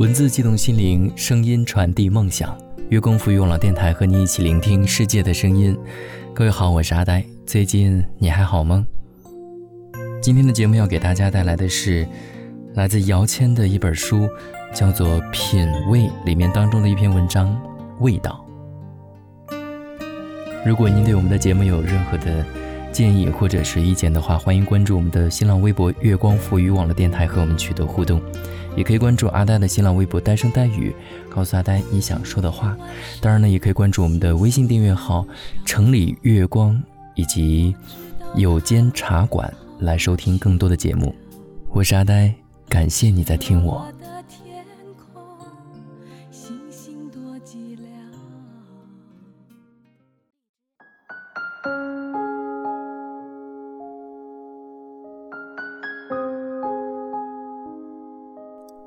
文字激动心灵，声音传递梦想。月光赋予网络电台和你一起聆听世界的声音。各位好，我是阿呆。最近你还好吗？今天的节目要给大家带来的是来自姚谦的一本书，叫做《品味》里面当中的一篇文章《味道》。如果您对我们的节目有任何的建议或者是意见的话，欢迎关注我们的新浪微博“月光赋予网络电台”和我们取得互动。也可以关注阿呆的新浪微博“呆声呆语”，告诉阿呆你想说的话。当然呢，也可以关注我们的微信订阅号“城里月光”以及“有间茶馆”来收听更多的节目。我是阿呆，感谢你在听我。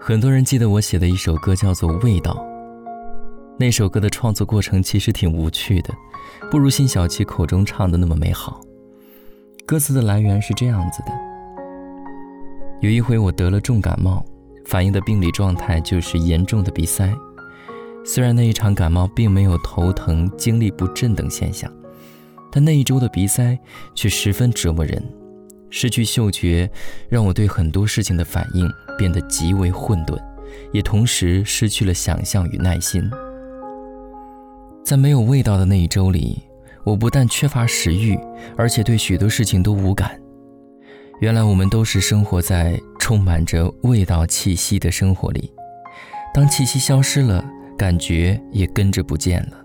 很多人记得我写的一首歌叫做《味道》。那首歌的创作过程其实挺无趣的，不如辛晓琪口中唱的那么美好。歌词的来源是这样子的：有一回我得了重感冒，反映的病理状态就是严重的鼻塞。虽然那一场感冒并没有头疼、精力不振等现象，但那一周的鼻塞却十分折磨人。失去嗅觉，让我对很多事情的反应变得极为混沌，也同时失去了想象与耐心。在没有味道的那一周里，我不但缺乏食欲，而且对许多事情都无感。原来我们都是生活在充满着味道气息的生活里，当气息消失了，感觉也跟着不见了。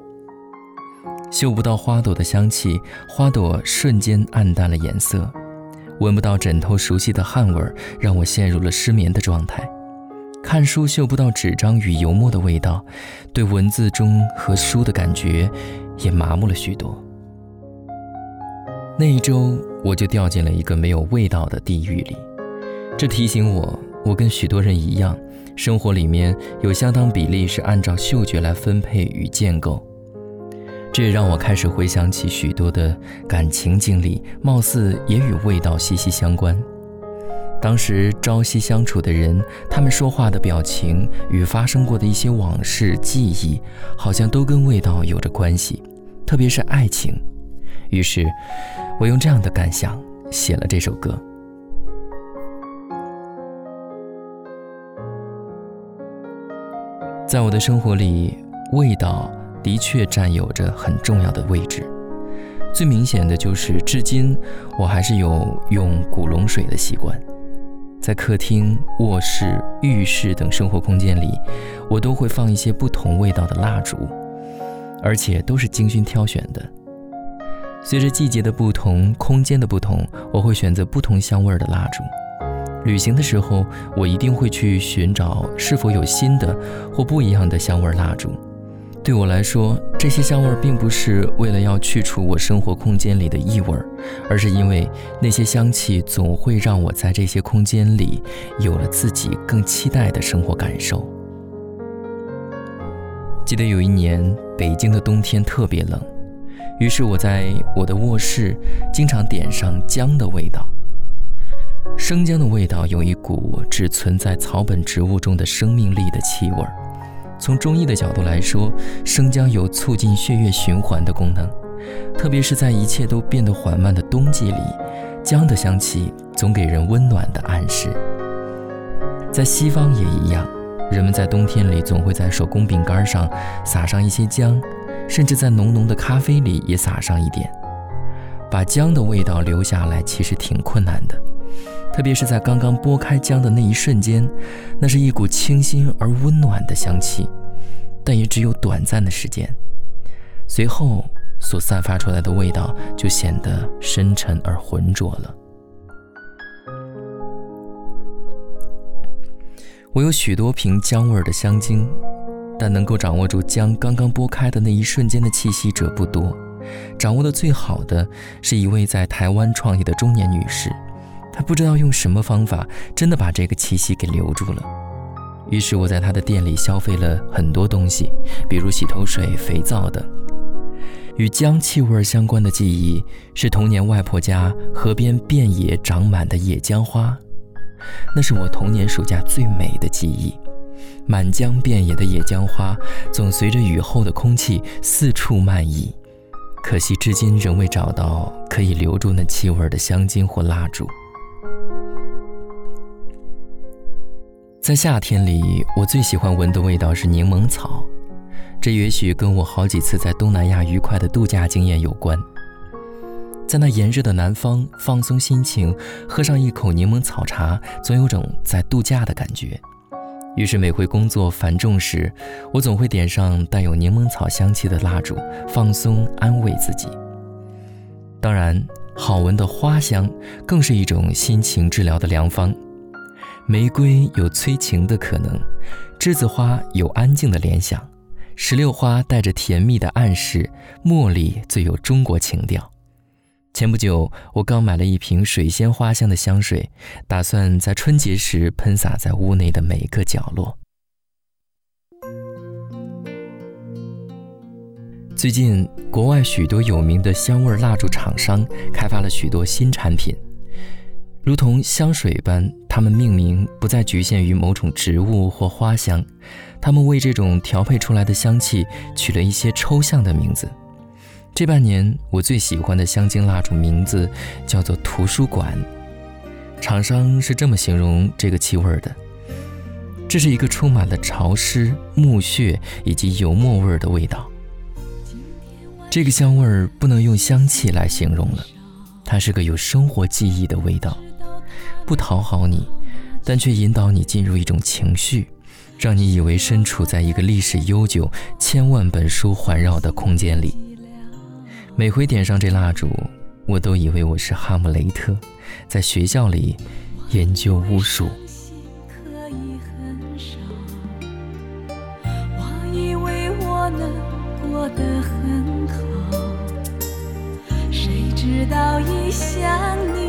嗅不到花朵的香气，花朵瞬间暗淡了颜色。闻不到枕头熟悉的汗味，让我陷入了失眠的状态。看书嗅不到纸张与油墨的味道，对文字中和书的感觉也麻木了许多。那一周，我就掉进了一个没有味道的地狱里。这提醒我，我跟许多人一样，生活里面有相当比例是按照嗅觉来分配与建构。这也让我开始回想起许多的感情经历，貌似也与味道息息相关。当时朝夕相处的人，他们说话的表情与发生过的一些往事记忆，好像都跟味道有着关系，特别是爱情。于是，我用这样的感想写了这首歌。在我的生活里，味道。的确占有着很重要的位置，最明显的就是，至今我还是有用古龙水的习惯，在客厅、卧室、浴室等生活空间里，我都会放一些不同味道的蜡烛，而且都是精心挑选的。随着季节的不同、空间的不同，我会选择不同香味的蜡烛。旅行的时候，我一定会去寻找是否有新的或不一样的香味蜡烛。对我来说，这些香味并不是为了要去除我生活空间里的异味，而是因为那些香气总会让我在这些空间里有了自己更期待的生活感受。记得有一年，北京的冬天特别冷，于是我在我的卧室经常点上姜的味道。生姜的味道有一股只存在草本植物中的生命力的气味。从中医的角度来说，生姜有促进血液循环的功能，特别是在一切都变得缓慢的冬季里，姜的香气总给人温暖的暗示。在西方也一样，人们在冬天里总会在手工饼干上撒上一些姜，甚至在浓浓的咖啡里也撒上一点。把姜的味道留下来其实挺困难的。特别是在刚刚剥开姜的那一瞬间，那是一股清新而温暖的香气，但也只有短暂的时间。随后所散发出来的味道就显得深沉而浑浊了。我有许多瓶姜味的香精，但能够掌握住姜刚刚剥开的那一瞬间的气息者不多。掌握的最好的是一位在台湾创业的中年女士。她不知道用什么方法，真的把这个气息给留住了。于是我在他的店里消费了很多东西，比如洗头水、肥皂等。与姜气味相关的记忆是童年外婆家河边遍野长满的野姜花，那是我童年暑假最美的记忆。满江遍野的野姜花总随着雨后的空气四处漫溢，可惜至今仍未找到可以留住那气味的香精或蜡烛。在夏天里，我最喜欢闻的味道是柠檬草，这也许跟我好几次在东南亚愉快的度假经验有关。在那炎热的南方放松心情，喝上一口柠檬草茶，总有种在度假的感觉。于是每回工作繁重时，我总会点上带有柠檬草香气的蜡烛，放松安慰自己。当然，好闻的花香更是一种心情治疗的良方。玫瑰有催情的可能，栀子花有安静的联想，石榴花带着甜蜜的暗示，茉莉最有中国情调。前不久，我刚买了一瓶水仙花香的香水，打算在春节时喷洒在屋内的每个角落。最近，国外许多有名的香味蜡烛厂商开发了许多新产品，如同香水般，它们命名不再局限于某种植物或花香，它们为这种调配出来的香气取了一些抽象的名字。这半年，我最喜欢的香精蜡烛名字叫做“图书馆”。厂商是这么形容这个气味的：这是一个充满了潮湿、木屑以及油墨味的味道。这个香味儿不能用香气来形容了，它是个有生活记忆的味道，不讨好你，但却引导你进入一种情绪，让你以为身处在一个历史悠久、千万本书环绕的空间里。每回点上这蜡烛，我都以为我是哈姆雷特，在学校里研究巫术。我以为我能过得很好，谁知道一想你，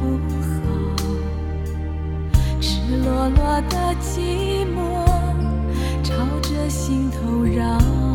不好？赤裸裸的寂寞朝着心头绕。